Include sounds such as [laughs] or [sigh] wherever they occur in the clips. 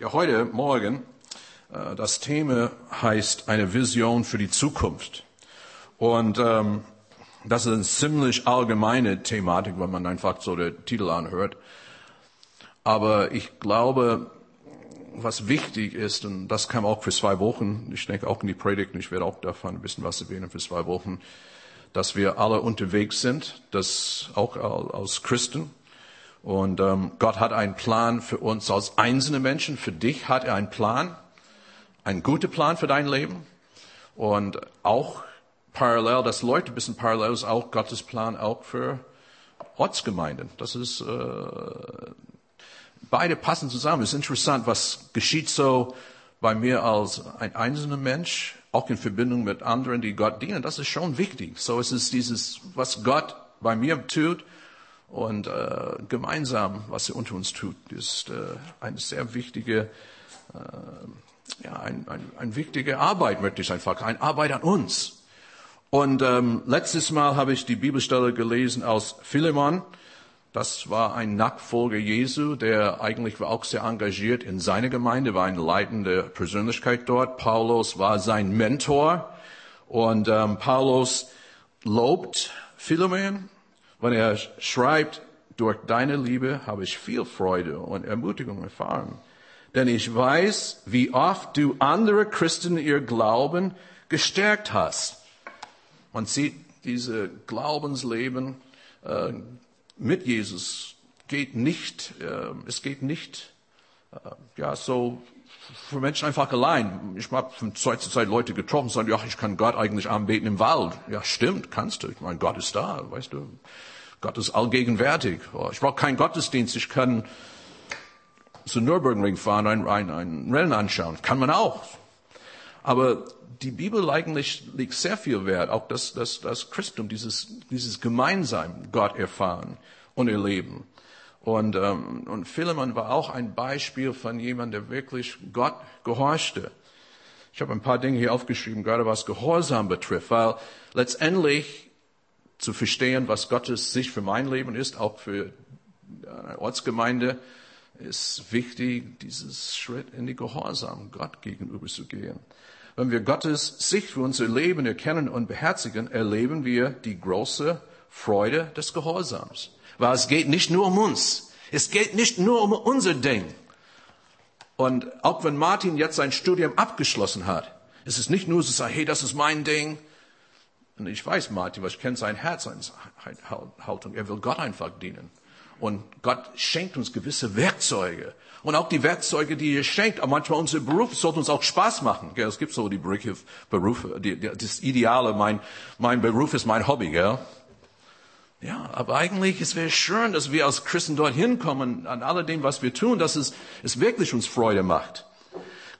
Ja, heute Morgen, äh, das Thema heißt eine Vision für die Zukunft. Und ähm, das ist eine ziemlich allgemeine Thematik, wenn man einfach so den Titel anhört. Aber ich glaube, was wichtig ist, und das kam auch für zwei Wochen, ich denke auch in die Predigt, ich werde auch davon ein bisschen was erwähnen für zwei Wochen, dass wir alle unterwegs sind, das auch als Christen, und ähm, Gott hat einen Plan für uns als einzelne Menschen. Für dich hat er einen Plan, einen guten Plan für dein Leben. Und auch parallel, das Leute ein bisschen parallel ist auch Gottes Plan auch für Ortsgemeinden. Das ist, äh, beide passen zusammen. Es ist interessant, was geschieht so bei mir als ein einzelner Mensch, auch in Verbindung mit anderen, die Gott dienen. Das ist schon wichtig. So es ist dieses, was Gott bei mir tut, und äh, gemeinsam, was er unter uns tut, ist äh, eine sehr wichtige, äh, ja, ein, ein, ein wichtige Arbeit, möchte ich einfach, eine Arbeit an uns. Und ähm, letztes Mal habe ich die Bibelstelle gelesen aus Philemon. Das war ein Nachfolger Jesu, der eigentlich war auch sehr engagiert in seiner Gemeinde, war eine leitende Persönlichkeit dort. Paulus war sein Mentor und ähm, Paulus lobt Philemon wenn er schreibt, durch deine Liebe habe ich viel Freude und Ermutigung erfahren. Denn ich weiß, wie oft du andere Christen ihr Glauben gestärkt hast. Man sieht, diese Glaubensleben äh, mit Jesus geht nicht, äh, es geht nicht äh, ja so für Menschen einfach allein. Ich habe von Zeit zu Zeit Leute getroffen, sagen, ja, ich kann Gott eigentlich anbeten im Wald. Ja, stimmt, kannst du. Ich meine, Gott ist da, weißt du. Gott ist allgegenwärtig. Ich brauche keinen Gottesdienst, ich kann zu Nürburgring fahren, ein, ein, ein Rennen anschauen. Kann man auch. Aber die Bibel eigentlich legt sehr viel Wert, auch das, das, das Christum, dieses, dieses Gemeinsam Gott erfahren und erleben. Und, ähm, und Philemon war auch ein Beispiel von jemandem, der wirklich Gott gehorchte. Ich habe ein paar Dinge hier aufgeschrieben, gerade was Gehorsam betrifft, weil letztendlich zu verstehen, was Gottes Sicht für mein Leben ist, auch für eine Ortsgemeinde, ist wichtig, dieses Schritt in die Gehorsam Gott gegenüber zu gehen. Wenn wir Gottes Sicht für unser Leben erkennen und beherzigen, erleben wir die große Freude des Gehorsams. Weil es geht nicht nur um uns. Es geht nicht nur um unser Ding. Und auch wenn Martin jetzt sein Studium abgeschlossen hat, ist es nicht nur so, hey, das ist mein Ding. Und ich weiß, Martin, was ich kenne sein Herz, seine Haltung. Er will Gott einfach dienen. Und Gott schenkt uns gewisse Werkzeuge. Und auch die Werkzeuge, die er schenkt, aber manchmal unser Beruf, sollte uns auch Spaß machen. Es gibt so die Berufe, die, das Ideale, mein, mein Beruf ist mein Hobby. Gell? Ja, aber eigentlich, es wäre schön, dass wir als Christen dorthin kommen, an alledem, was wir tun, dass es, es wirklich uns Freude macht.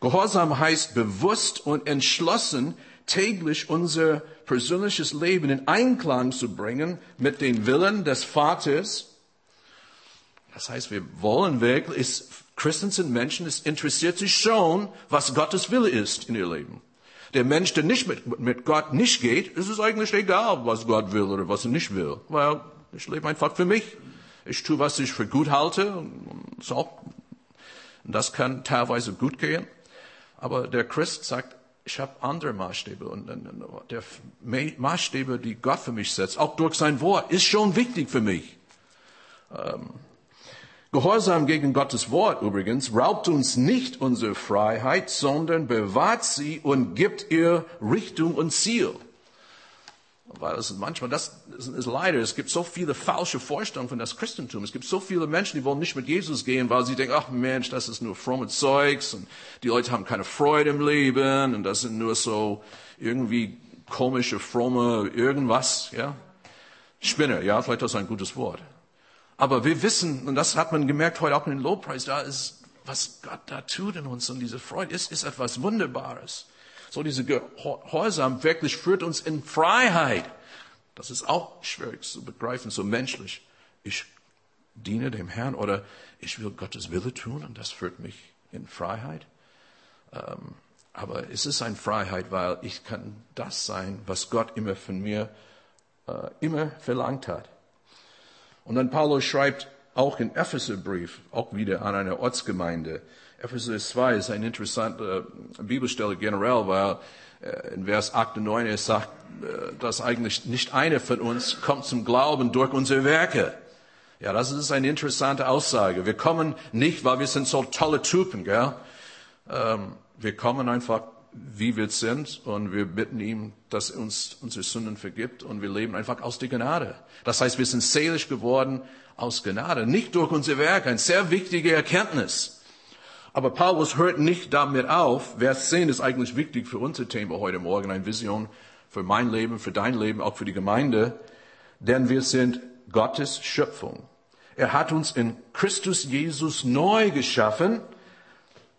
Gehorsam heißt bewusst und entschlossen, täglich unser persönliches Leben in Einklang zu bringen mit dem Willen des Vaters. Das heißt, wir wollen wirklich, ist, Christen sind Menschen, es interessiert sich schon, was Gottes Wille ist in ihr Leben. Der Mensch, der nicht mit, mit Gott nicht geht, ist es eigentlich egal, was Gott will oder was er nicht will. Weil ich lebe einfach für mich. Ich tue, was ich für gut halte. Und so. das kann teilweise gut gehen. Aber der Christ sagt, ich habe andere Maßstäbe und der Maßstäbe, die Gott für mich setzt, auch durch sein Wort, ist schon wichtig für mich. Gehorsam gegen Gottes Wort übrigens raubt uns nicht unsere Freiheit, sondern bewahrt sie und gibt ihr Richtung und Ziel. Weil es manchmal, das ist leider, es gibt so viele falsche Vorstellungen von das Christentum. Es gibt so viele Menschen, die wollen nicht mit Jesus gehen, weil sie denken, ach Mensch, das ist nur fromme Zeugs und die Leute haben keine Freude im Leben und das sind nur so irgendwie komische, fromme irgendwas, ja. Spinner, ja, vielleicht ist das ein gutes Wort. Aber wir wissen, und das hat man gemerkt heute auch in den Lobpreis, da ist, was Gott da tut in uns und diese Freude ist, ist etwas Wunderbares. So diese Gehorsam wirklich führt uns in Freiheit. Das ist auch schwierig zu begreifen, so menschlich. Ich diene dem Herrn oder ich will Gottes Wille tun und das führt mich in Freiheit. Ähm, aber es ist eine Freiheit, weil ich kann das sein, was Gott immer von mir äh, immer verlangt hat. Und dann Paulus schreibt auch in Epheserbrief, auch wieder an eine Ortsgemeinde. Epheser 2 ist eine interessante Bibelstelle generell, weil äh, in Vers 8 und 9 es sagt, äh, dass eigentlich nicht einer von uns kommt zum Glauben durch unsere Werke. Ja, das ist eine interessante Aussage. Wir kommen nicht, weil wir sind so tolle Typen, gell? Ähm, wir kommen einfach wie wir sind und wir bitten ihm, dass er uns unsere Sünden vergibt und wir leben einfach aus der Gnade. Das heißt, wir sind seelisch geworden aus Gnade, nicht durch unser Werk, eine sehr wichtige Erkenntnis. Aber Paulus hört nicht damit auf. Vers 10 ist eigentlich wichtig für unser Thema heute Morgen, eine Vision für mein Leben, für dein Leben, auch für die Gemeinde. Denn wir sind Gottes Schöpfung. Er hat uns in Christus Jesus neu geschaffen,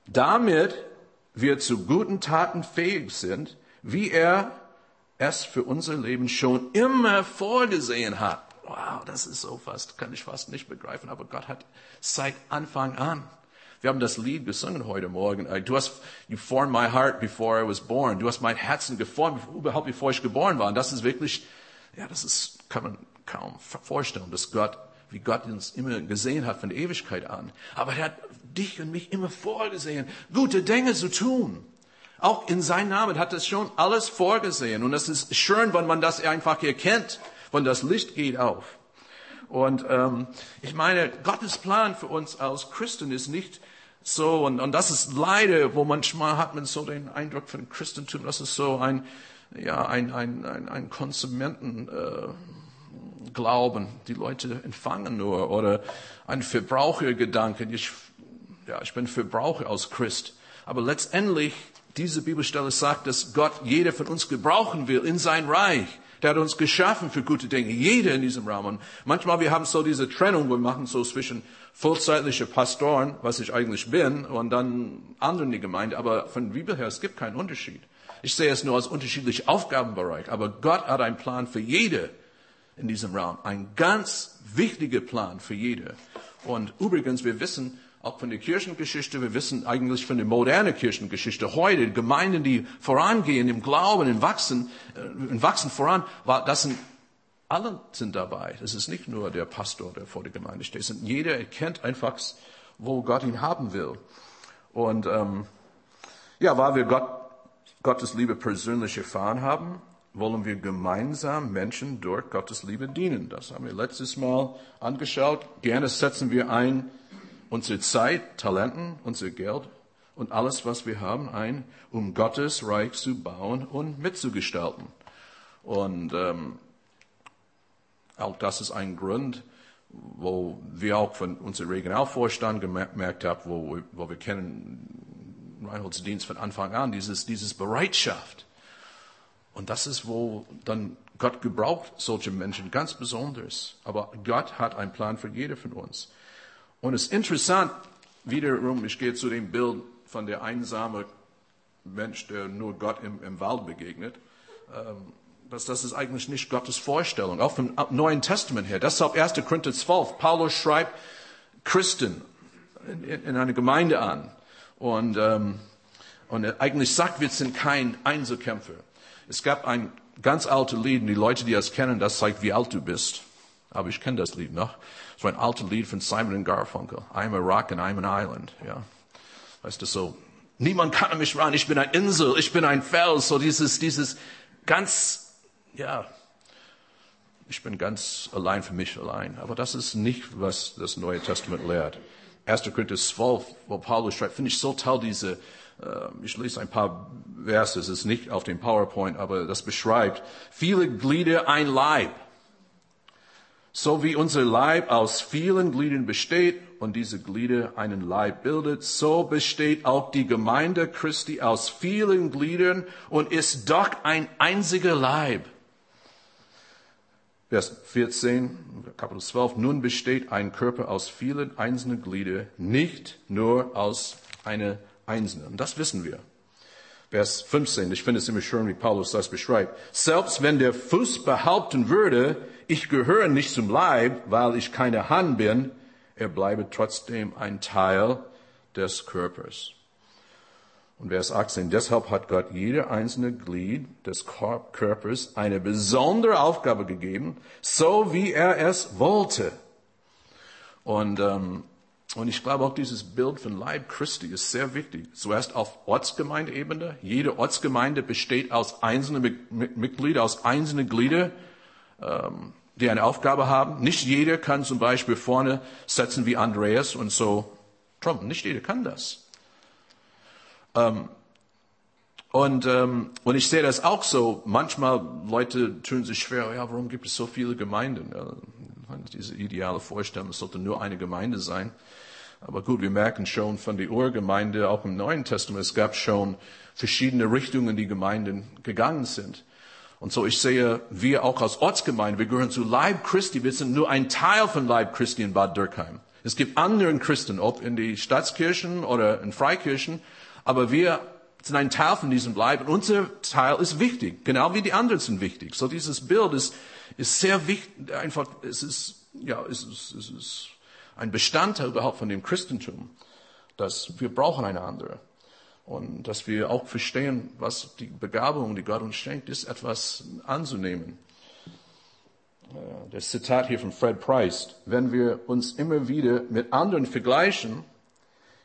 damit wir zu guten Taten fähig sind, wie er es für unser Leben schon immer vorgesehen hat. Wow, das ist so fast, kann ich fast nicht begreifen, aber Gott hat seit Anfang an. Wir haben das Lied gesungen heute Morgen. Du hast, you formed my heart before I was born. Du hast mein Herzen geformt, überhaupt bevor ich geboren war. Und das ist wirklich, ja, das ist, kann man kaum vorstellen, dass Gott, wie Gott uns immer gesehen hat von der Ewigkeit an. Aber er hat dich und mich immer vorgesehen, gute Dinge zu tun. Auch in seinem Namen hat es schon alles vorgesehen. Und es ist schön, wenn man das einfach erkennt, wenn das Licht geht auf. Und ähm, ich meine, Gottes Plan für uns als Christen ist nicht so, und, und das ist leider, wo manchmal hat man so den Eindruck von Christentum, das ist so ein, ja, ein, ein, ein, ein Konsumenten, äh, Glauben. Die Leute empfangen nur oder ein Verbrauchergedanke. Ich ja, ich bin Verbraucher als Christ. Aber letztendlich, diese Bibelstelle sagt, dass Gott jeder von uns gebrauchen will in sein Reich. Der hat uns geschaffen für gute Dinge. Jeder in diesem Raum. Und manchmal, wir haben so diese Trennung, wir machen so zwischen vollzeitliche Pastoren, was ich eigentlich bin, und dann anderen die Gemeinde. Aber von Bibel her, es gibt keinen Unterschied. Ich sehe es nur als unterschiedliche Aufgabenbereich. Aber Gott hat einen Plan für jede in diesem Raum. Ein ganz wichtiger Plan für jede. Und übrigens, wir wissen, auch von der Kirchengeschichte, wir wissen eigentlich von der modernen Kirchengeschichte heute, Gemeinden, die vorangehen im Glauben, im Wachsen, äh, im Wachsen voran, das sind alle sind dabei. Das ist nicht nur der Pastor, der vor der Gemeinde steht, sondern jeder erkennt einfach, wo Gott ihn haben will. Und ähm, ja, weil wir Gott, Gottes Liebe persönlich erfahren haben, wollen wir gemeinsam Menschen durch Gottes Liebe dienen. Das haben wir letztes Mal angeschaut. Gerne setzen wir ein unsere Zeit, Talenten, unser Geld und alles, was wir haben, ein, um Gottes Reich zu bauen und mitzugestalten. Und ähm, auch das ist ein Grund, wo wir auch von unserem Regionalvorstand gemerkt haben, wo, wo wir kennen Reinholdsdienst von Anfang an, dieses, dieses Bereitschaft. Und das ist, wo dann Gott gebraucht solche Menschen ganz besonders. Aber Gott hat einen Plan für jede von uns. Und es ist interessant, wiederum, ich gehe zu dem Bild von der einsame Mensch, der nur Gott im, im Wald begegnet. Ähm, dass das ist eigentlich nicht Gottes Vorstellung, auch vom Neuen Testament her. Deshalb 1. Korinther 12. Paulus schreibt Christen in, in eine Gemeinde an. Und, ähm, und er eigentlich sagt, wir sind kein Einzelkämpfer. Es gab ein ganz altes Lied, und die Leute, die das kennen, das zeigt, wie alt du bist. Aber ich kenne das Lied noch. So ein altes Lied von Simon Garfunkel. I'm a rock and I'm an island. Ja. Weißt du, so, niemand kann mich ran. Ich bin eine Insel. Ich bin ein Fels. So dieses, dieses ganz, ja, ich bin ganz allein für mich allein. Aber das ist nicht, was das Neue Testament lehrt. 1. Korinther 12, wo Paulus schreibt, finde ich so toll, diese, ich lese ein paar Verse, es ist nicht auf dem PowerPoint, aber das beschreibt, viele Glieder ein Leib. So wie unser Leib aus vielen Gliedern besteht und diese Glieder einen Leib bildet, so besteht auch die Gemeinde Christi aus vielen Gliedern und ist doch ein einziger Leib. Vers 14, Kapitel 12, nun besteht ein Körper aus vielen einzelnen Gliedern, nicht nur aus einer Und das wissen wir. Vers 15, ich finde es immer schön, wie Paulus das beschreibt. Selbst wenn der Fuß behaupten würde, ich gehöre nicht zum Leib, weil ich keine Hand bin, er bleibe trotzdem ein Teil des Körpers. Und Vers 18, deshalb hat Gott jede einzelne Glied des Körpers eine besondere Aufgabe gegeben, so wie er es wollte. Und, ähm, und ich glaube auch dieses Bild von Leib Christi ist sehr wichtig. Zuerst auf Ortsgemeindeebene. Jede Ortsgemeinde besteht aus einzelnen Mitgliedern, aus einzelnen Gliedern, ähm, die eine Aufgabe haben. Nicht jeder kann zum Beispiel vorne setzen wie Andreas und so trumpen. Nicht jeder kann das. Ähm, und, ähm, und ich sehe das auch so. Manchmal Leute tun sich schwer, ja, warum gibt es so viele Gemeinden? Ja, diese ideale Vorstellung, es sollte nur eine Gemeinde sein. Aber gut, wir merken schon von der Urgemeinde, auch im Neuen Testament, es gab schon verschiedene Richtungen, die Gemeinden gegangen sind. Und so ich sehe, wir auch als Ortsgemeinde, wir gehören zu Leib Christi, wir sind nur ein Teil von Leib Christi in Bad Dürkheim. Es gibt anderen Christen, ob in die Stadtkirchen oder in Freikirchen, aber wir sind ein Teil von diesem Leib und unser Teil ist wichtig, genau wie die anderen sind wichtig. So dieses Bild ist, ist sehr wichtig, einfach, es ist, ja, es ist, es ist ein Bestandteil überhaupt von dem Christentum, dass wir brauchen einander. Und dass wir auch verstehen, was die Begabung, die Gott uns schenkt, ist etwas anzunehmen. Das Zitat hier von Fred Price. Wenn wir uns immer wieder mit anderen vergleichen,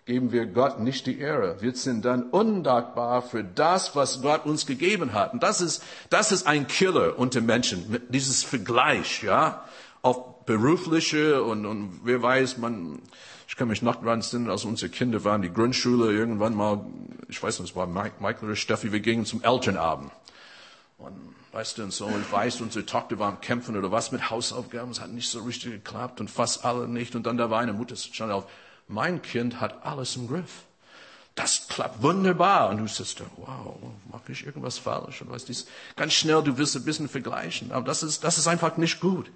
geben wir Gott nicht die Ehre. Wir sind dann undankbar für das, was Gott uns gegeben hat. Und das ist, das ist ein Killer unter Menschen, dieses Vergleich, ja, auf berufliche und, und wer weiß, man, ich kann mich noch dran erinnern, als unsere Kinder waren, die Grundschule, irgendwann mal, ich weiß nicht, es war Mike, Michael oder Steffi, wir gingen zum Elternabend. Und weißt du, und so, und weißt, unsere Tochter war am Kämpfen oder was mit Hausaufgaben, es hat nicht so richtig geklappt und fast alle nicht. Und dann da war eine Mutter, stand auf, mein Kind hat alles im Griff. Das klappt wunderbar. Und du sagst, wow, mache ich irgendwas falsch? Und weißt dies, ganz schnell, du willst ein bisschen vergleichen. Aber das ist, das ist einfach nicht gut.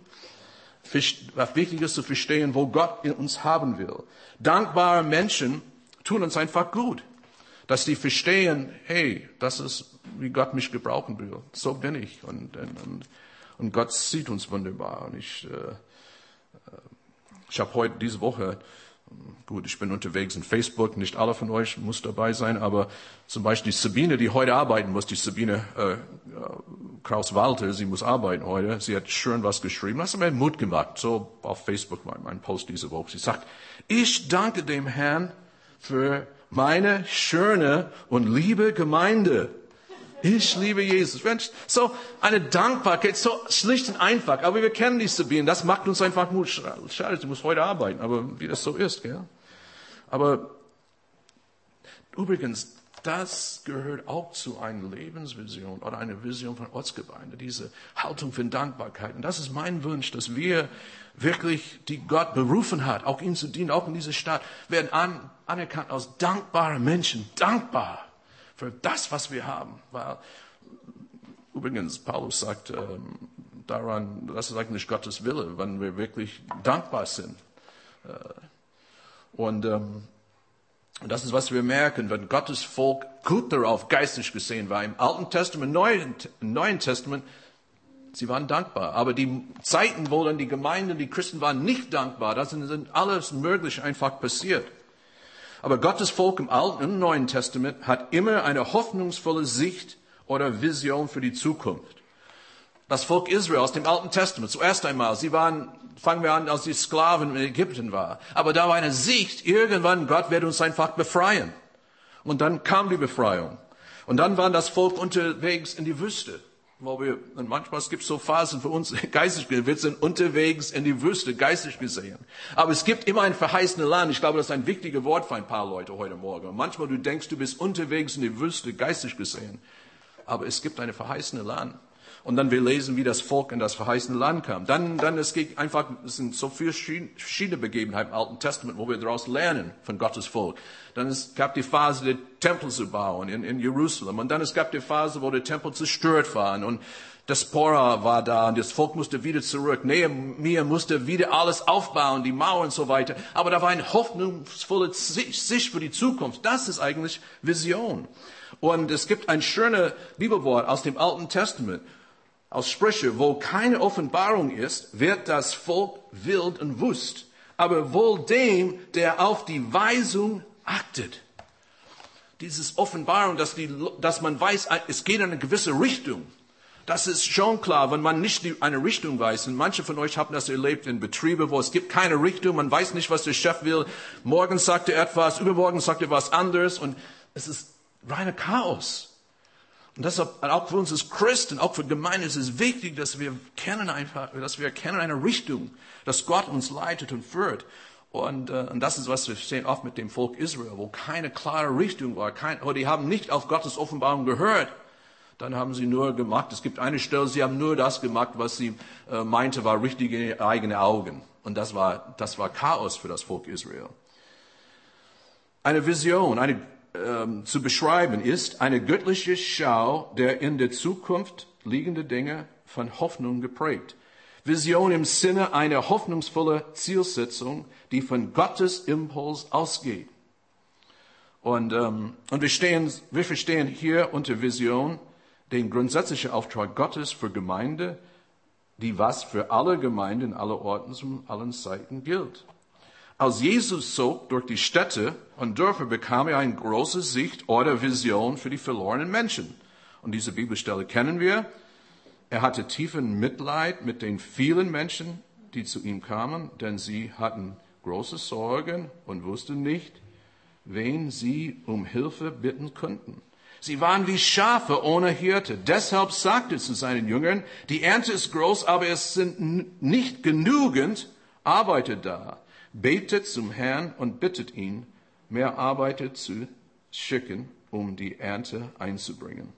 Wichtig ist zu verstehen, wo Gott in uns haben will. Dankbare Menschen tun uns einfach gut. Dass die verstehen, hey, das ist, wie Gott mich gebrauchen will. So bin ich. Und, und, und Gott sieht uns wunderbar. Und ich, äh, äh ich habe heute, diese Woche, Gut, ich bin unterwegs in Facebook, nicht alle von euch muss dabei sein, aber zum Beispiel die Sabine, die heute arbeiten muss, die Sabine äh, äh Kraus-Walter, sie muss arbeiten heute, sie hat schön was geschrieben, das hat mir Mut gemacht, so auf Facebook mein, mein Post diese Woche. Sie sagt, ich danke dem Herrn für meine schöne und liebe Gemeinde. Ich liebe Jesus. So eine Dankbarkeit, so schlicht und einfach. Aber wir kennen die Sabine, das macht uns einfach Mut. Schade, sie muss heute arbeiten, aber wie das so ist, gell? Aber übrigens, das gehört auch zu einer Lebensvision oder einer Vision von Ortsgemeinde, diese Haltung von Dankbarkeit. Und das ist mein Wunsch, dass wir wirklich, die Gott berufen hat, auch ihn zu dienen, auch in dieser Stadt, werden an, anerkannt als dankbare Menschen, dankbar für das, was wir haben. Weil, übrigens, Paulus sagt ähm, daran, das ist eigentlich Gottes Wille, wenn wir wirklich dankbar sind. Äh, und ähm, das ist, was wir merken, wenn Gottes Volk gut darauf geistig gesehen war. Im Alten Testament, Neuen, Neuen Testament, sie waren dankbar. Aber die Zeiten, wo dann die Gemeinden, die Christen waren nicht dankbar, das sind alles möglich einfach passiert. Aber Gottes Volk im Alten und Neuen Testament hat immer eine hoffnungsvolle Sicht oder Vision für die Zukunft. Das Volk Israel aus dem Alten Testament, zuerst einmal, sie waren, fangen wir an, als die Sklaven in Ägypten waren. Aber da war eine Sicht, irgendwann Gott wird uns einfach befreien. Und dann kam die Befreiung. Und dann war das Volk unterwegs in die Wüste wo wir, und manchmal gibt es so Phasen für uns [laughs] geistig gesehen, wir sind unterwegs in die Wüste, geistig gesehen. Aber es gibt immer ein verheißenes Land. Ich glaube, das ist ein wichtiges Wort für ein paar Leute heute Morgen. Manchmal du denkst, du bist unterwegs in die Wüste, geistig gesehen. Aber es gibt eine verheißene Land. Und dann wir lesen, wie das Volk in das verheißene Land kam. Dann, dann es geht einfach, es sind so viele verschiedene Begebenheiten im Alten Testament, wo wir daraus lernen von Gottes Volk. Dann es gab die Phase, den Tempel zu bauen in, in Jerusalem. Und dann es gab die Phase, wo der Tempel zerstört war. Und das Pora war da und das Volk musste wieder zurück. Nehemiah musste wieder alles aufbauen, die Mauern und so weiter. Aber da war eine hoffnungsvolle Sicht für die Zukunft. Das ist eigentlich Vision. Und es gibt ein schönes Bibelwort aus dem Alten Testament aus Sprüche, wo keine Offenbarung ist, wird das Volk wild und wust. Aber wohl dem, der auf die Weisung achtet. Dieses Offenbarung, dass, die, dass man weiß, es geht in eine gewisse Richtung. Das ist schon klar, wenn man nicht eine Richtung weiß. Und manche von euch haben das erlebt in Betriebe, wo es gibt keine Richtung, man weiß nicht, was der Chef will. Morgen sagt er etwas, übermorgen sagt er was anderes und es ist reine Chaos. Und deshalb, auch für uns als Christen, auch für Gemeinden, ist es wichtig, dass wir kennen einfach, dass wir erkennen eine Richtung, dass Gott uns leitet und führt. Und, äh, und das ist, was wir sehen oft mit dem Volk Israel, wo keine klare Richtung war. Kein, oder die haben nicht auf Gottes Offenbarung gehört dann haben sie nur gemacht, es gibt eine Stelle, sie haben nur das gemacht, was sie äh, meinte, war richtige eigene Augen. Und das war, das war Chaos für das Volk Israel. Eine Vision eine, ähm, zu beschreiben ist eine göttliche Schau der in der Zukunft liegende Dinge von Hoffnung geprägt. Vision im Sinne einer hoffnungsvollen Zielsetzung, die von Gottes Impuls ausgeht. Und, ähm, und wir, stehen, wir verstehen hier unter Vision den grundsätzlichen Auftrag Gottes für Gemeinde, die was für alle Gemeinden aller Orten zu allen Zeiten gilt. Als Jesus zog durch die Städte und Dörfer, bekam er eine große Sicht oder Vision für die verlorenen Menschen. Und diese Bibelstelle kennen wir. Er hatte tiefen Mitleid mit den vielen Menschen, die zu ihm kamen, denn sie hatten große Sorgen und wussten nicht, wen sie um Hilfe bitten könnten. Sie waren wie Schafe ohne Hirte. Deshalb sagte er zu seinen Jüngern, die Ernte ist groß, aber es sind nicht genügend Arbeiter da. Betet zum Herrn und bittet ihn, mehr Arbeiter zu schicken, um die Ernte einzubringen.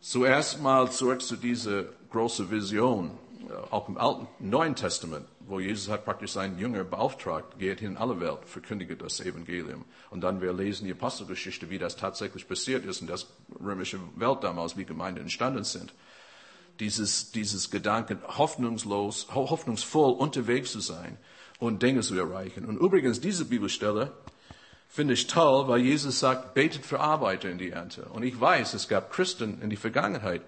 Zuerst mal zurück zu dieser großen Vision, äh, auch im Alten, Neuen Testament wo Jesus hat praktisch seinen Jünger beauftragt, geht in alle Welt, verkündige das Evangelium. Und dann wir lesen die Apostelgeschichte, wie das tatsächlich passiert ist und das römische Welt damals, wie Gemeinden entstanden sind. Dieses, dieses Gedanken, hoffnungslos, hoffnungsvoll unterwegs zu sein und Dinge zu erreichen. Und übrigens, diese Bibelstelle finde ich toll, weil Jesus sagt, betet für Arbeiter in die Ernte. Und ich weiß, es gab Christen in die Vergangenheit,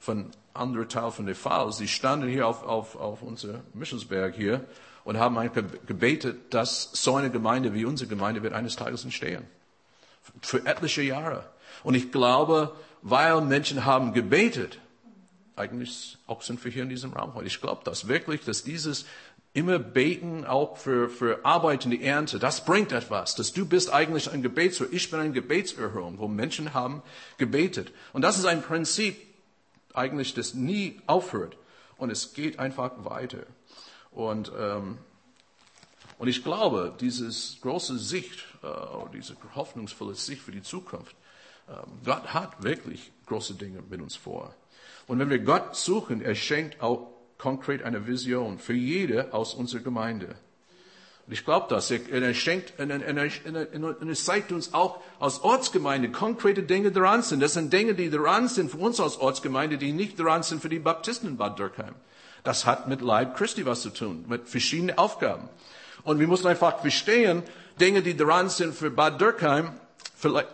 von anderen Teil von der Fall. Sie standen hier auf, auf, auf unser Missionsberg hier und haben gebetet, dass so eine Gemeinde wie unsere Gemeinde wird eines Tages entstehen. Für etliche Jahre. Und ich glaube, weil Menschen haben gebetet, eigentlich auch sind wir hier in diesem Raum heute. Ich glaube das wirklich, dass dieses immer beten auch für, für Arbeit in die Ernte, das bringt etwas. Dass du bist eigentlich ein Gebetshörer. Ich bin ein Gebetserhörung, wo Menschen haben gebetet. Und das ist ein Prinzip, eigentlich das nie aufhört. Und es geht einfach weiter. Und, ähm, und ich glaube, dieses große Sicht, äh, diese hoffnungsvolle Sicht für die Zukunft, äh, Gott hat wirklich große Dinge mit uns vor. Und wenn wir Gott suchen, er schenkt auch konkret eine Vision für jede aus unserer Gemeinde. Und ich glaube das. Er, er schenkt, er, er, er, zeigt uns auch als Ortsgemeinde konkrete Dinge dran sind. Das sind Dinge, die dran sind für uns als Ortsgemeinde, die nicht dran sind für die Baptisten in Bad Dürkheim. Das hat mit Leib Christi was zu tun, mit verschiedenen Aufgaben. Und wir müssen einfach verstehen, Dinge, die dran sind für Bad Dürkheim,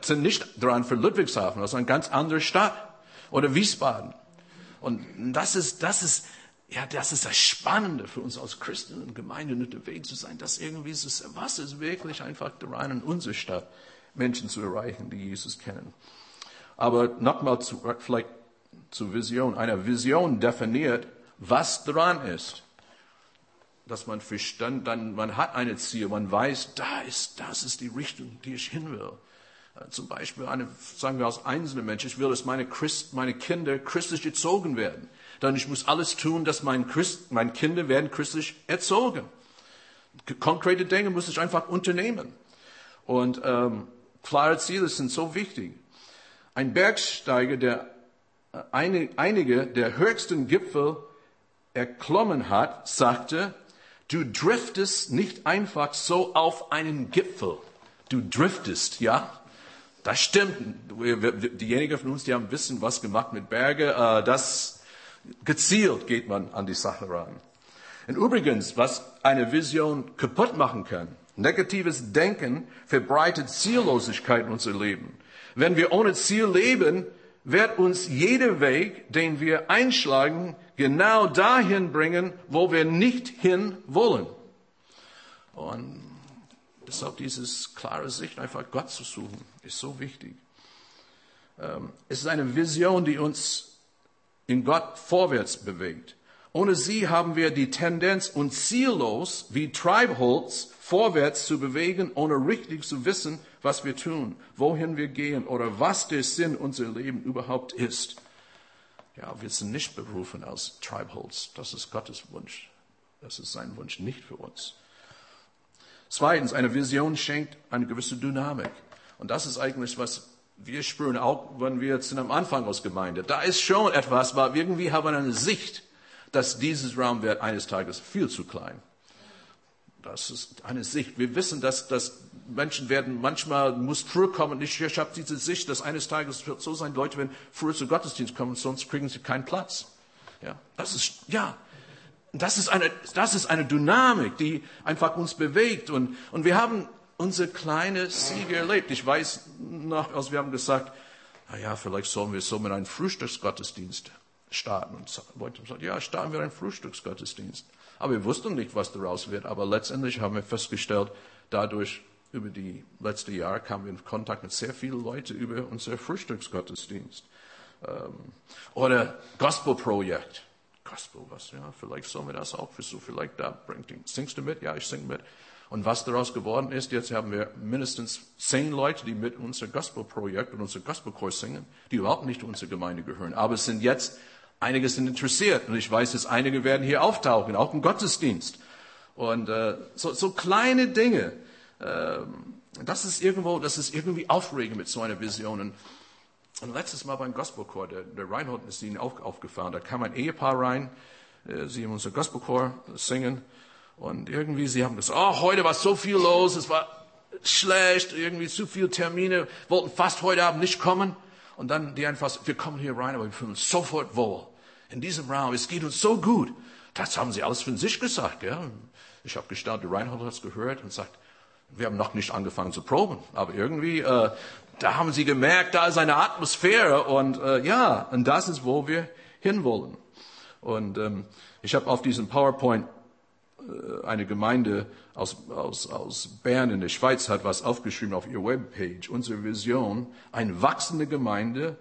sind nicht dran für Ludwigshafen. Das ist eine ganz andere Stadt. Oder Wiesbaden. Und das ist, das ist, ja, das ist das Spannende für uns als Christen und Gemeinden unterwegs zu sein, dass irgendwie so, was ist wirklich einfach daran in unserer Stadt, Menschen zu erreichen, die Jesus kennen. Aber nochmal zu, vielleicht zur Vision. Eine Vision definiert, was dran ist. Dass man verstand, dann, man hat eine Ziel, man weiß, da ist, das ist die Richtung, die ich hin will. Äh, zum Beispiel eine, sagen wir als einzelne Mensch, ich will, dass meine, Christ, meine Kinder christlich erzogen werden dann ich muss alles tun, dass mein, Christ, meine Kinder werden christlich erzogen. Konkrete Dinge muss ich einfach unternehmen. Und ähm, klare Ziele sind so wichtig. Ein Bergsteiger, der äh, eine, einige der höchsten Gipfel erklommen hat, sagte, du driftest nicht einfach so auf einen Gipfel. Du driftest, ja? Das stimmt. Diejenigen von uns, die haben bisschen was gemacht mit Berge, äh, das Gezielt geht man an die Sache ran. Und übrigens, was eine Vision kaputt machen kann, negatives Denken verbreitet Ziellosigkeit in unser Leben. Wenn wir ohne Ziel leben, wird uns jeder Weg, den wir einschlagen, genau dahin bringen, wo wir nicht hin wollen. Und deshalb dieses klare Sicht, einfach Gott zu suchen, ist so wichtig. Ähm, es ist eine Vision, die uns in Gott vorwärts bewegt. Ohne sie haben wir die Tendenz, uns ziellos wie Treibholz vorwärts zu bewegen, ohne richtig zu wissen, was wir tun, wohin wir gehen oder was der Sinn unser Leben überhaupt ist. Ja, wir sind nicht berufen als Treibholz. Das ist Gottes Wunsch. Das ist sein Wunsch nicht für uns. Zweitens, eine Vision schenkt eine gewisse Dynamik. Und das ist eigentlich, was wir spüren, auch wenn wir jetzt am Anfang aus Gemeinde. Da ist schon etwas, weil irgendwie haben wir eine Sicht, dass dieses Raum wird eines Tages viel zu klein. Das ist eine Sicht. Wir wissen, dass, dass Menschen werden manchmal muss früh kommen. Ich, ich habe diese Sicht, dass eines Tages wird so sein, Leute werden früh zu Gottesdienst kommen, sonst kriegen sie keinen Platz. Ja, das ist ja, das ist eine, das ist eine Dynamik, die einfach uns bewegt. Und, und wir haben unsere kleine Siege erlebt. Ich weiß noch, als wir haben gesagt, na ja, vielleicht sollen wir so mit einem Frühstücksgottesdienst starten. Und Leute haben gesagt, ja, starten wir einen Frühstücksgottesdienst. Aber wir wussten nicht, was daraus wird. Aber letztendlich haben wir festgestellt, dadurch über die letzten Jahre kamen wir in Kontakt mit sehr vielen Leuten über unser Frühstücksgottesdienst. Ähm, oder Gospelprojekt. Gospel, was, ja, vielleicht sollen wir das auch versuchen. Vielleicht da bringt, singst du mit? Ja, ich singe mit. Und was daraus geworden ist, jetzt haben wir mindestens zehn Leute, die mit unser Gospelprojekt und unser Gospelkurs singen, die überhaupt nicht zu unserer Gemeinde gehören. Aber es sind jetzt Einige sind interessiert und ich weiß, dass einige werden hier auftauchen, auch im Gottesdienst. Und äh, so, so kleine Dinge, äh, das ist irgendwo, das ist irgendwie aufregend mit so einer Vision. Und, und letztes Mal beim Gospelchor, der, der Reinhold ist ihnen auch aufgefahren, da kam ein Ehepaar rein, äh, sie haben unser Gospelchor singen und irgendwie sie haben gesagt, oh, heute war so viel los, es war schlecht, irgendwie zu viele Termine, wollten fast heute Abend nicht kommen. Und dann die einfach, wir kommen hier rein, aber wir fühlen uns sofort wohl. In diesem Raum, es geht uns so gut. Das haben sie alles von sich gesagt. Ja. Ich habe gestaunt, die Reinhold hat es gehört und sagt, wir haben noch nicht angefangen zu proben, aber irgendwie, äh, da haben sie gemerkt, da ist eine Atmosphäre und äh, ja, und das ist, wo wir hinwollen. Und ähm, ich habe auf diesem PowerPoint äh, eine Gemeinde aus, aus, aus Bern in der Schweiz hat was aufgeschrieben auf ihrer Webpage. Unsere Vision, eine wachsende Gemeinde,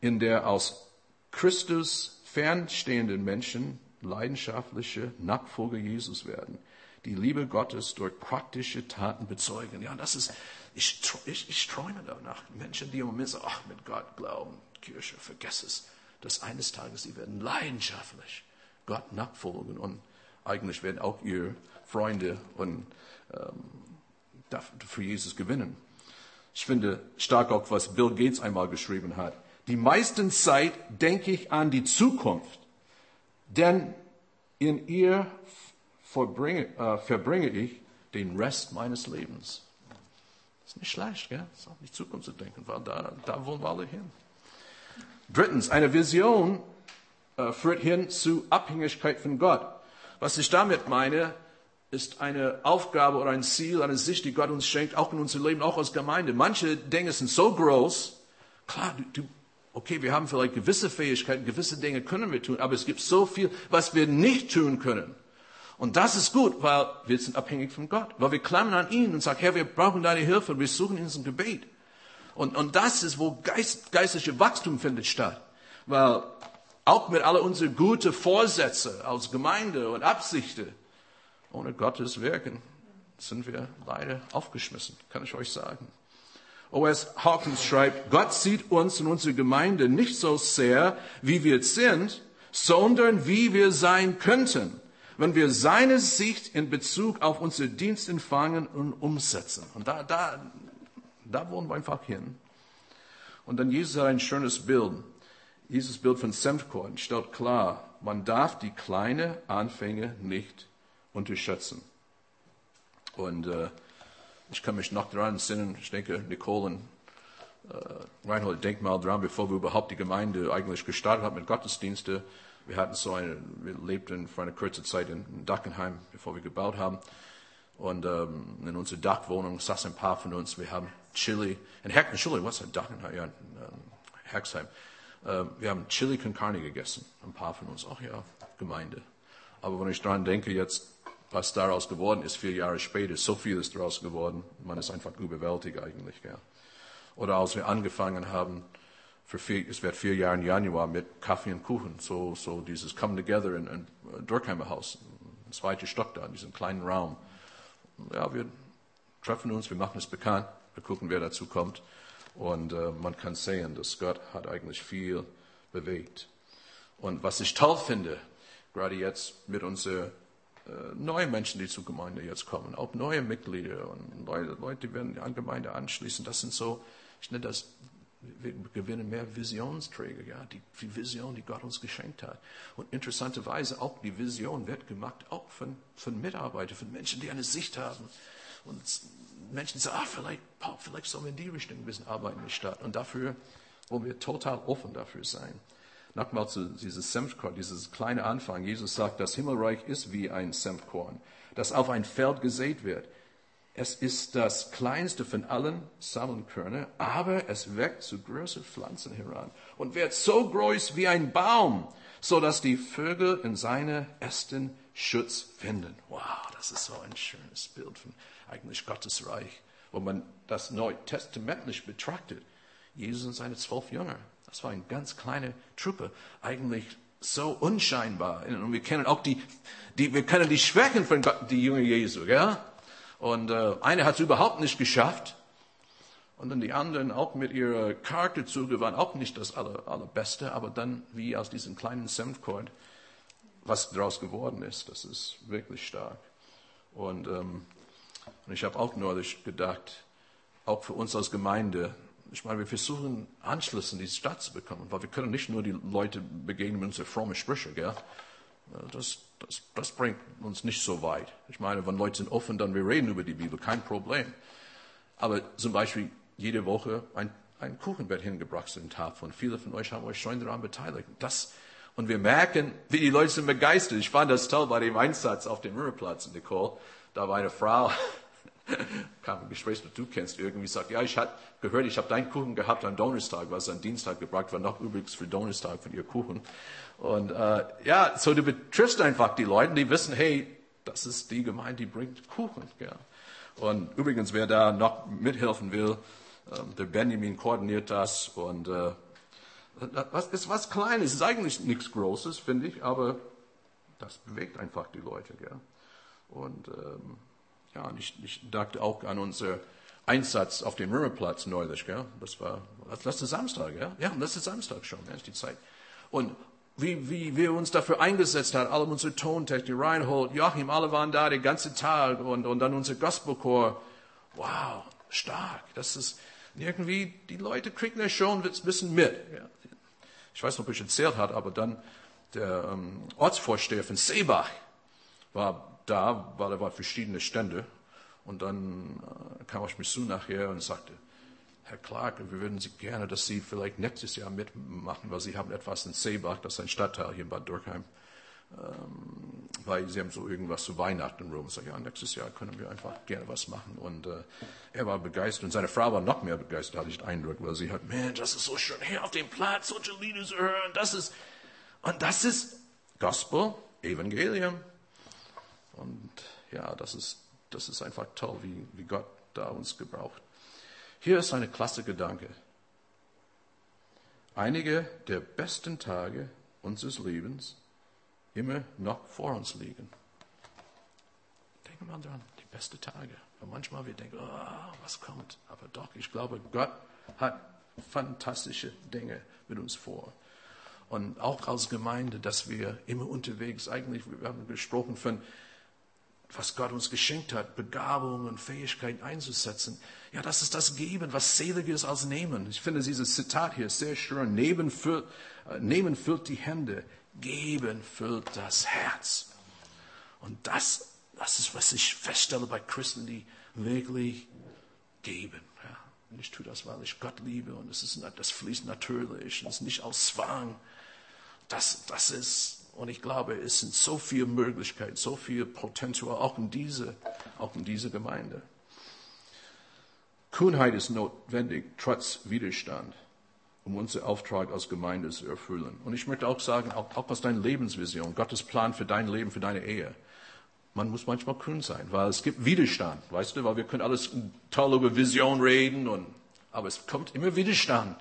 in der aus Christus fernstehenden Menschen leidenschaftliche Nachfolger Jesus werden, die Liebe Gottes durch praktische Taten bezeugen. Ja, das ist, ich, ich, ich träume danach. Menschen, die im Moment sagen, ach, mit Gott glauben, Kirche, vergess es, dass eines Tages sie werden leidenschaftlich Gott nachfolgen und eigentlich werden auch ihre Freunde und ähm, für Jesus gewinnen. Ich finde stark auch, was Bill Gates einmal geschrieben hat. Die meisten Zeit denke ich an die Zukunft, denn in ihr verbringe, äh, verbringe ich den Rest meines Lebens. Das ist nicht schlecht, gell? Ist auch nicht Zukunft zu denken, weil da, da wollen wir alle hin. Drittens, eine Vision äh, führt hin zu Abhängigkeit von Gott. Was ich damit meine, ist eine Aufgabe oder ein Ziel, eine Sicht, die Gott uns schenkt, auch in unser Leben, auch als Gemeinde. Manche Dinge sind so groß, klar, du, du, okay, wir haben vielleicht gewisse Fähigkeiten, gewisse Dinge können wir tun, aber es gibt so viel, was wir nicht tun können. Und das ist gut, weil wir sind abhängig von Gott, weil wir klammern an ihn und sagen, Herr, wir brauchen deine Hilfe, wir suchen in unserem Gebet. Und, und das ist, wo Geist, geistliche Wachstum findet statt. Weil auch mit all unseren guten Vorsätze als Gemeinde und Absichten. Ohne Gottes Wirken sind wir leider aufgeschmissen, kann ich euch sagen. O.S. Hawkins schreibt, Gott sieht uns in unserer Gemeinde nicht so sehr, wie wir sind, sondern wie wir sein könnten, wenn wir seine Sicht in Bezug auf unser Dienst empfangen und umsetzen. Und da, da, da wollen wir einfach hin. Und dann Jesus hat ein schönes Bild. Dieses Bild von Senfkorn stellt klar, man darf die kleinen Anfänge nicht unterschätzen. Und äh, ich kann mich noch daran erinnern, ich denke, Nicole und äh, Reinhold, denk mal dran, bevor wir überhaupt die Gemeinde eigentlich gestartet haben mit Gottesdienste. Wir hatten so eine, wir lebten für eine kurze Zeit in, Dackenheim, bevor wir gebaut haben. Und ähm, in unserer Dachwohnung saßen ein paar von uns. Wir haben Chili, in Heck, Entschuldigung, was ist Dackenheim? Ja, in, ähm, Hexheim. Ähm, wir haben Chili con Carne gegessen. Ein paar von uns. Ach ja, Gemeinde. Aber wenn ich daran denke, jetzt, was daraus geworden ist, vier Jahre später, so viel ist daraus geworden. Man ist einfach überwältigt eigentlich. Ja. Oder als wir angefangen haben, für vier, es wird vier Jahre im Januar mit Kaffee und Kuchen, so, so dieses Come Together in, in Durkheimer Haus, ein zweiter Stock da, in diesem kleinen Raum. Ja, wir treffen uns, wir machen es bekannt, wir gucken, wer dazu kommt. Und äh, man kann sehen, dass Gott hat eigentlich viel bewegt. Und was ich toll finde, gerade jetzt mit unseren äh, neuen Menschen, die zur Gemeinde jetzt kommen, auch neue Mitglieder und Leute, Leute die werden an Gemeinde anschließen, das sind so, ich nenne das, wir gewinnen mehr Visionsträger, ja, die, die Vision, die Gott uns geschenkt hat. Und interessanterweise auch die Vision wird gemacht, auch von, von Mitarbeitern, von Menschen, die eine Sicht haben. Und Menschen sagen, ah, vielleicht, vielleicht sollen wir in die Richtung ein bisschen arbeiten Stadt. Und dafür wollen wir total offen dafür sein. Nochmal zu dieses Senfkorn, dieses kleine Anfang. Jesus sagt, das Himmelreich ist wie ein Senfkorn, das auf ein Feld gesät wird. Es ist das kleinste von allen Samenkörner, aber es wächst zu größeren Pflanzen heran und wird so groß wie ein Baum, so dass die Vögel in seine Ästen Schutz finden. Wow, das ist so ein schönes Bild von eigentlich Gottes Reich, wo man das neutestamentlich betrachtet. Jesus und seine zwölf Jünger, das war eine ganz kleine Truppe, eigentlich so unscheinbar. Und wir kennen auch die, die wir kennen die Schwächen von Gott, die Jünger Jesu, ja? Und äh, eine hat es überhaupt nicht geschafft. Und dann die anderen auch mit ihrer Charakterzüge waren auch nicht das aller, allerbeste, aber dann wie aus diesem kleinen Senfkorn, was daraus geworden ist, das ist wirklich stark. Und, ähm, und ich habe auch neulich gedacht, auch für uns als Gemeinde, ich meine, wir versuchen Anschluss in die Stadt zu bekommen, weil wir können nicht nur die Leute begegnen mit unseren frommen Sprüche, gell? Das, das, das bringt uns nicht so weit. Ich meine, wenn Leute sind offen, dann wir reden über die Bibel, kein Problem. Aber zum Beispiel jede Woche ein, ein Kuchen hingebracht zu den Tafel und viele von euch haben euch schon daran beteiligt. Das, und wir merken, wie die Leute sind begeistert. Ich fand das toll bei dem Einsatz auf dem Mürreplatz Nicole. Da war eine Frau, [laughs] [laughs] kam ein Gespräch, das du kennst, irgendwie sagt, ja, ich habe gehört, ich habe deinen Kuchen gehabt am Donnerstag, was am Dienstag gebracht war, noch übrigens für Donnerstag von ihr Kuchen. Und äh, ja, so du betriffst einfach die Leute, die wissen, hey, das ist die Gemeinde, die bringt Kuchen. Ja. Und übrigens, wer da noch mithelfen will, äh, der Benjamin koordiniert das und äh, was ist was Kleines, ist eigentlich nichts Großes, finde ich, aber das bewegt einfach die Leute. Gell? Und ähm, ja, ich, ich dachte auch an unser Einsatz auf dem Römerplatz neulich. Gell? Das war letzte Samstag, ja? Ja, letzte Samstag schon, ja, ist die Zeit. Und wie, wie wir uns dafür eingesetzt haben, alle unsere Tontechnik, Reinhold, Joachim, alle waren da den ganzen Tag und, und dann unser Gospelchor. Wow, stark. Das ist irgendwie, die Leute kriegen das schon ein bisschen mit. Ich weiß nicht, ob ich erzählt habe, aber dann der ähm, Ortsvorsteher von Seebach war da, weil er war verschiedene Stände. Und dann äh, kam er mich zu nachher und sagte, Herr Clark, wir würden Sie gerne, dass Sie vielleicht nächstes Jahr mitmachen, weil Sie haben etwas in Seebach, das ist ein Stadtteil hier in Bad Dürkheim, ähm, weil Sie haben so irgendwas zu Weihnachten rum. Ich sage, ja, nächstes Jahr können wir einfach gerne was machen. Und äh, er war begeistert und seine Frau war noch mehr begeistert, hatte ich den Eindruck, weil sie hat, Mensch, das ist so schön, hier auf dem Platz solche Lieder zu hören, das ist, und das ist Gospel, Evangelium. Und ja, das ist, das ist einfach toll, wie, wie Gott da uns gebraucht. Hier ist eine klasse Gedanke. Einige der besten Tage unseres Lebens immer noch vor uns liegen. Denken wir daran, die besten Tage. Und manchmal wir denken, oh, was kommt? Aber doch, ich glaube, Gott hat fantastische Dinge mit uns vor. Und auch als Gemeinde, dass wir immer unterwegs, eigentlich, wir haben gesprochen von was Gott uns geschenkt hat, Begabungen und Fähigkeiten einzusetzen. Ja, das ist das Geben, was seliges als Nehmen. Ich finde dieses Zitat hier sehr schön. Nehmen füllt, äh, nehmen füllt die Hände, geben füllt das Herz. Und das, das ist, was ich feststelle bei Christen, die wirklich geben. Ja. Und ich tue das, weil ich Gott liebe und es ist, das fließt natürlich und es ist nicht aus Zwang. Das, das ist und ich glaube, es sind so viele Möglichkeiten, so viel Potenzial, auch in diese, auch in diese Gemeinde. Kühnheit ist notwendig, trotz Widerstand, um unseren Auftrag als Gemeinde zu erfüllen. Und ich möchte auch sagen, auch, auch aus deiner Lebensvision, Gottes Plan für dein Leben, für deine Ehe. Man muss manchmal kühn sein, weil es gibt Widerstand, weißt du, weil wir können alles toll über Vision reden und, aber es kommt immer Widerstand.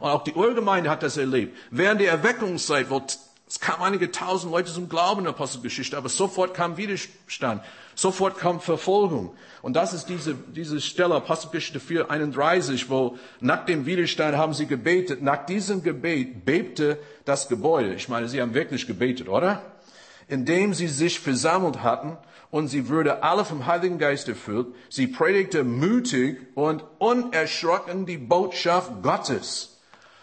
Und auch die Urgemeinde hat das erlebt. Während der Erweckungszeit, wo es kamen einige tausend Leute zum Glauben in der Apostelgeschichte, aber sofort kam Widerstand, sofort kam Verfolgung. Und das ist diese, diese Stelle, Apostelgeschichte 4, 31, wo nach dem Widerstand haben sie gebetet. Nach diesem Gebet bebte das Gebäude. Ich meine, sie haben wirklich gebetet, oder? Indem sie sich versammelt hatten und sie würde alle vom Heiligen Geist erfüllt. Sie predigte mutig und unerschrocken die Botschaft Gottes.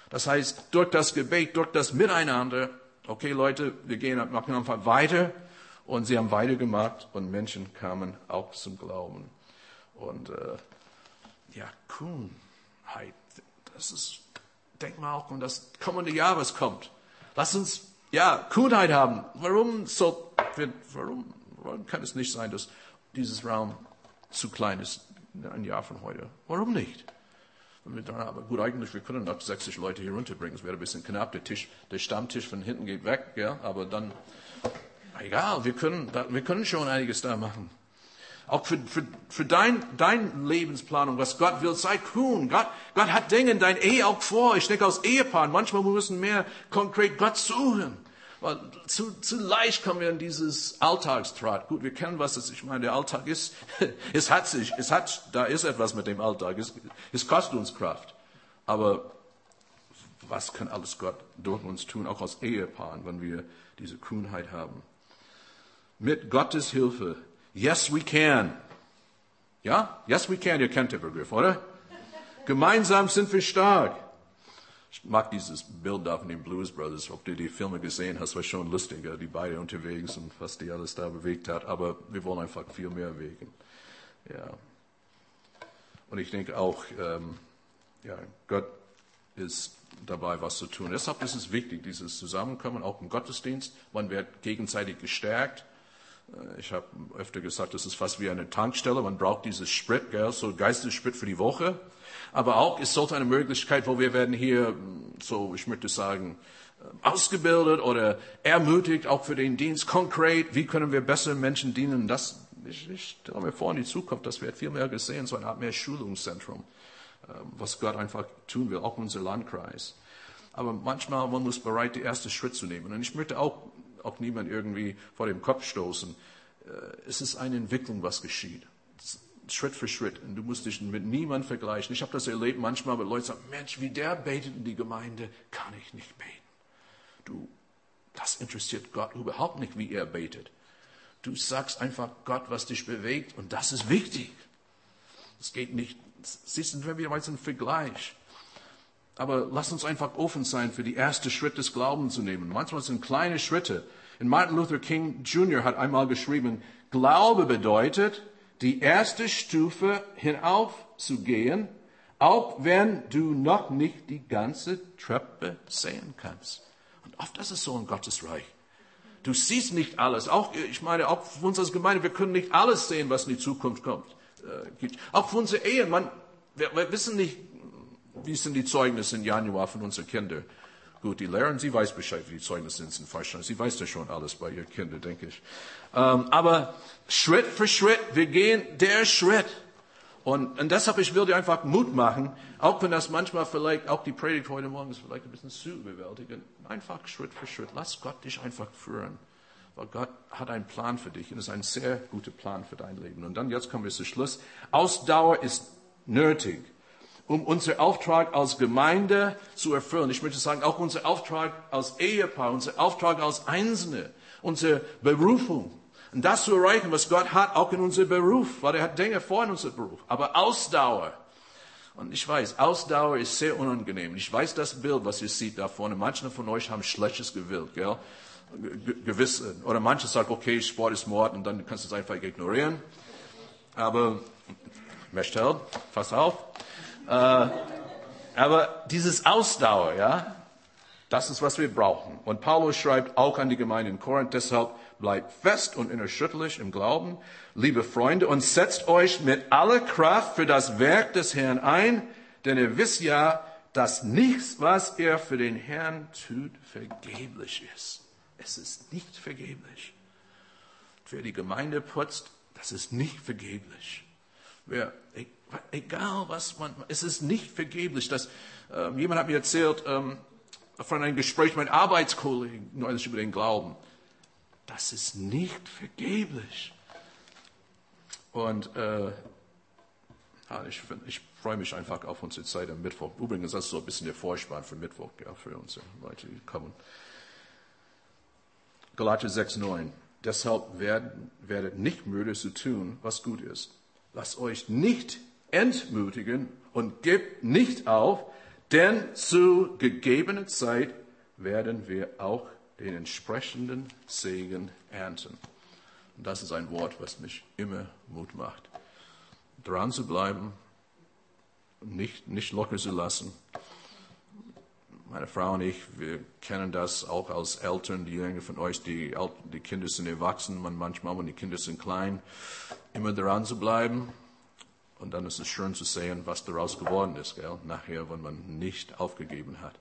Das heißt, durch das Gebet, durch das Miteinander okay Leute, wir gehen, machen einfach weiter. Und sie haben weitergemacht und Menschen kamen auch zum Glauben. Und äh, ja, Kühnheit, das ist, denk mal auch, wenn das kommende Jahr was kommt. Lass uns ja Kühnheit haben. Warum so, warum, warum kann es nicht sein, dass dieses Raum zu klein ist, ein Jahr von heute? Warum nicht? Aber gut, eigentlich, wir können noch 60 Leute hier runterbringen. Es wäre ein bisschen knapp. Der Tisch, der Stammtisch von hinten geht weg, ja. Aber dann, egal, wir können, wir können schon einiges da machen. Auch für, für, für dein, dein Lebensplanung, was Gott will, sei kühn. Gott, Gott hat Dinge in dein Ehe auch vor. Ich denke aus Ehepaaren. Manchmal müssen wir mehr konkret Gott suchen. Weil zu, zu leicht kommen wir in dieses Alltagstrat. Gut, wir kennen, was das, ich meine, der Alltag ist. [laughs] Es hat sich, es hat, da ist etwas mit dem Alltag. Es, es kostet uns Kraft. Aber was kann alles Gott durch uns tun, auch als Ehepaaren, wenn wir diese Kühnheit haben? Mit Gottes Hilfe. Yes, we can. Ja? Yes, we can. Ihr kennt den Begriff, oder? Gemeinsam sind wir stark. Ich mag dieses Bild da von den Blues Brothers. Ob du die Filme gesehen hast, war schon lustig, die beide unterwegs und was die alles da bewegt hat. Aber wir wollen einfach viel mehr bewegen. Ja. Und ich denke auch, ähm, ja, Gott ist dabei, was zu tun. Deshalb ist es wichtig, dieses Zusammenkommen, auch im Gottesdienst. Man wird gegenseitig gestärkt. Äh, ich habe öfter gesagt, das ist fast wie eine Tankstelle. Man braucht dieses Sprit, gell, so Geistessprit für die Woche. Aber auch, es sollte eine Möglichkeit, wo wir werden hier, so, ich möchte sagen, ausgebildet oder ermutigt, auch für den Dienst konkret. Wie können wir besser Menschen dienen? Das, ich, ich stelle mir vor, in die Zukunft, das wird viel mehr gesehen, so eine Art mehr Schulungszentrum, ähm, was Gott einfach tun will, auch unser Landkreis. Aber manchmal, man muss bereit, den ersten Schritt zu nehmen. Und ich möchte auch, auch niemand irgendwie vor dem Kopf stoßen. Äh, es ist eine Entwicklung, was geschieht. Schritt für Schritt. Und du musst dich mit niemandem vergleichen. Ich habe das erlebt manchmal, wenn Leute sagen, Mensch, wie der betet in die Gemeinde, kann ich nicht beten. Du, das interessiert Gott überhaupt nicht, wie er betet. Du sagst einfach Gott, was dich bewegt, und das ist wichtig. Es geht nicht, siehst du, wenn wir jetzt einen Vergleich. Aber lass uns einfach offen sein, für die erste Schritt des Glaubens zu nehmen. Manchmal sind kleine Schritte. Und Martin Luther King Jr. hat einmal geschrieben, Glaube bedeutet, die erste Stufe hinauf zu gehen, auch wenn du noch nicht die ganze Treppe sehen kannst. Und oft ist es so in Gottes Reich. Du siehst nicht alles. Auch, ich meine, auch für uns als Gemeinde, wir können nicht alles sehen, was in die Zukunft kommt. Äh, auch für unsere Ehen. Man, wir, wir wissen nicht, wie sind die Zeugnisse im Januar von unseren Kindern. Gut, die Lehrerin, sie weiß Bescheid, wie die in Freistand. Sie weiß ja schon alles bei ihren Kindern, denke ich. Ähm, aber Schritt für Schritt, wir gehen der Schritt. Und, und deshalb, ich will dir einfach Mut machen, auch wenn das manchmal vielleicht, auch die Predigt heute Morgen ist vielleicht ein bisschen zu überwältigend. Einfach Schritt für Schritt. Lass Gott dich einfach führen. Weil Gott hat einen Plan für dich und es ist ein sehr guter Plan für dein Leben. Und dann, jetzt kommen wir zu Schluss. Ausdauer ist nötig um unseren Auftrag als Gemeinde zu erfüllen. Ich möchte sagen, auch unser Auftrag als Ehepaar, unser Auftrag als Einzelne, unsere Berufung. Und das zu erreichen, was Gott hat, auch in unserem Beruf, weil er hat Dinge vor in unserem Beruf. Aber Ausdauer. Und ich weiß, Ausdauer ist sehr unangenehm. Ich weiß das Bild, was ihr seht da vorne. Manche von euch haben schlechtes Gewillt, gell? Gewisse. Oder manche sagen, okay, Sport ist Mord und dann kannst du es einfach ignorieren. Aber, Mechtel, pass auf. Äh, aber dieses Ausdauer, ja, das ist, was wir brauchen. Und Paulus schreibt auch an die Gemeinde in Korinth, deshalb bleibt fest und unerschütterlich im Glauben, liebe Freunde, und setzt euch mit aller Kraft für das Werk des Herrn ein, denn ihr wisst ja, dass nichts, was ihr für den Herrn tut, vergeblich ist. Es ist nicht vergeblich. Wer die Gemeinde putzt, das ist nicht vergeblich. Wer, egal was man, es ist nicht vergeblich. Dass, ähm, jemand hat mir erzählt ähm, von einem Gespräch mit Arbeitskollegen neulich über den Glauben. Das ist nicht vergeblich. Und äh, ich, ich freue mich einfach auf unsere Zeit am Mittwoch. Übrigens, das ist so ein bisschen der Vorspann für Mittwoch, ja, für unsere Leute, die kommen. Galater 6, 9. Deshalb werden, werdet nicht müde zu tun, was gut ist. Lasst euch nicht entmutigen und gebt nicht auf, denn zu gegebener Zeit werden wir auch den entsprechenden Segen ernten. Und das ist ein Wort, was mich immer Mut macht. Dran zu bleiben, nicht, nicht locker zu lassen. Meine Frau und ich, wir kennen das auch als Eltern, die Jünger von euch, die, die Kinder sind erwachsen, man manchmal, wenn die Kinder sind klein, immer dran zu bleiben. Und dann ist es schön zu sehen, was daraus geworden ist, gell? nachher, wenn man nicht aufgegeben hat.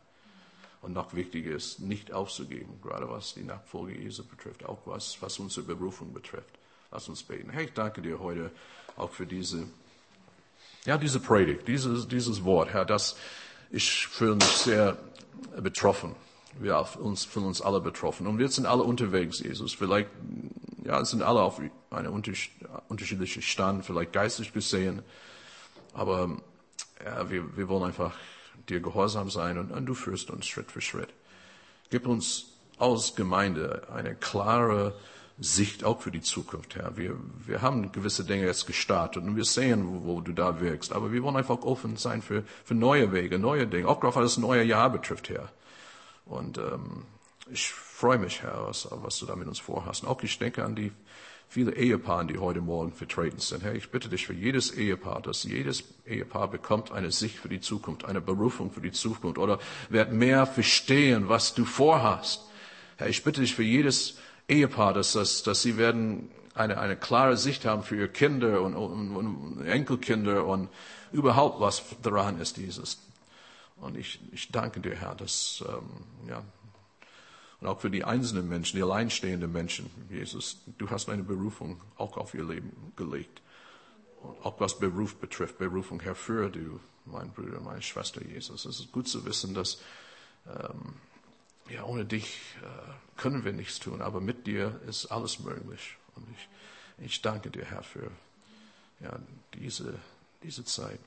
Und noch wichtiger ist, nicht aufzugeben, gerade was die Nachfolge Jesu betrifft, auch was, was unsere Berufung betrifft. Lass uns beten. Hey, ich danke dir heute auch für diese, ja, diese Predigt, dieses, dieses Wort, Herr, das, ich fühle mich sehr betroffen. Wir fühlen uns alle betroffen. Und wir sind alle unterwegs, Jesus. Vielleicht, ja, sind alle auf einem unterschiedlichen Stand, vielleicht geistig gesehen. Aber, ja, wir, wir wollen einfach dir gehorsam sein und, und du führst uns Schritt für Schritt. Gib uns als Gemeinde eine klare Sicht auch für die Zukunft, Herr. Wir, wir haben gewisse Dinge jetzt gestartet und wir sehen, wo, wo du da wirkst. Aber wir wollen einfach offen sein für, für neue Wege, neue Dinge, auch gerade was das neue Jahr betrifft, Herr. Und ähm, ich freue mich, Herr, was, was du da mit uns vorhast. Und auch ich denke an die viele Ehepaare, die heute Morgen vertreten sind. Herr, ich bitte dich für jedes Ehepaar, dass jedes Ehepaar bekommt eine Sicht für die Zukunft, eine Berufung für die Zukunft oder wird mehr verstehen, was du vorhast. Herr, ich bitte dich für jedes Ehepaar, dass, dass, dass sie werden eine, eine klare Sicht haben für ihre Kinder und, und, und Enkelkinder und überhaupt was daran ist dieses. Und ich, ich danke dir, Herr, dass, ähm, ja, und auch für die einzelnen Menschen, die alleinstehenden Menschen, Jesus, du hast eine Berufung auch auf ihr Leben gelegt. Und auch was Beruf betrifft, Berufung herfür, du, mein Bruder, meine Schwester, Jesus. Es ist gut zu wissen, dass, ähm, ja, ohne dich äh, können wir nichts tun, aber mit dir ist alles möglich. Und ich, ich danke dir, Herr, für ja, diese, diese Zeit.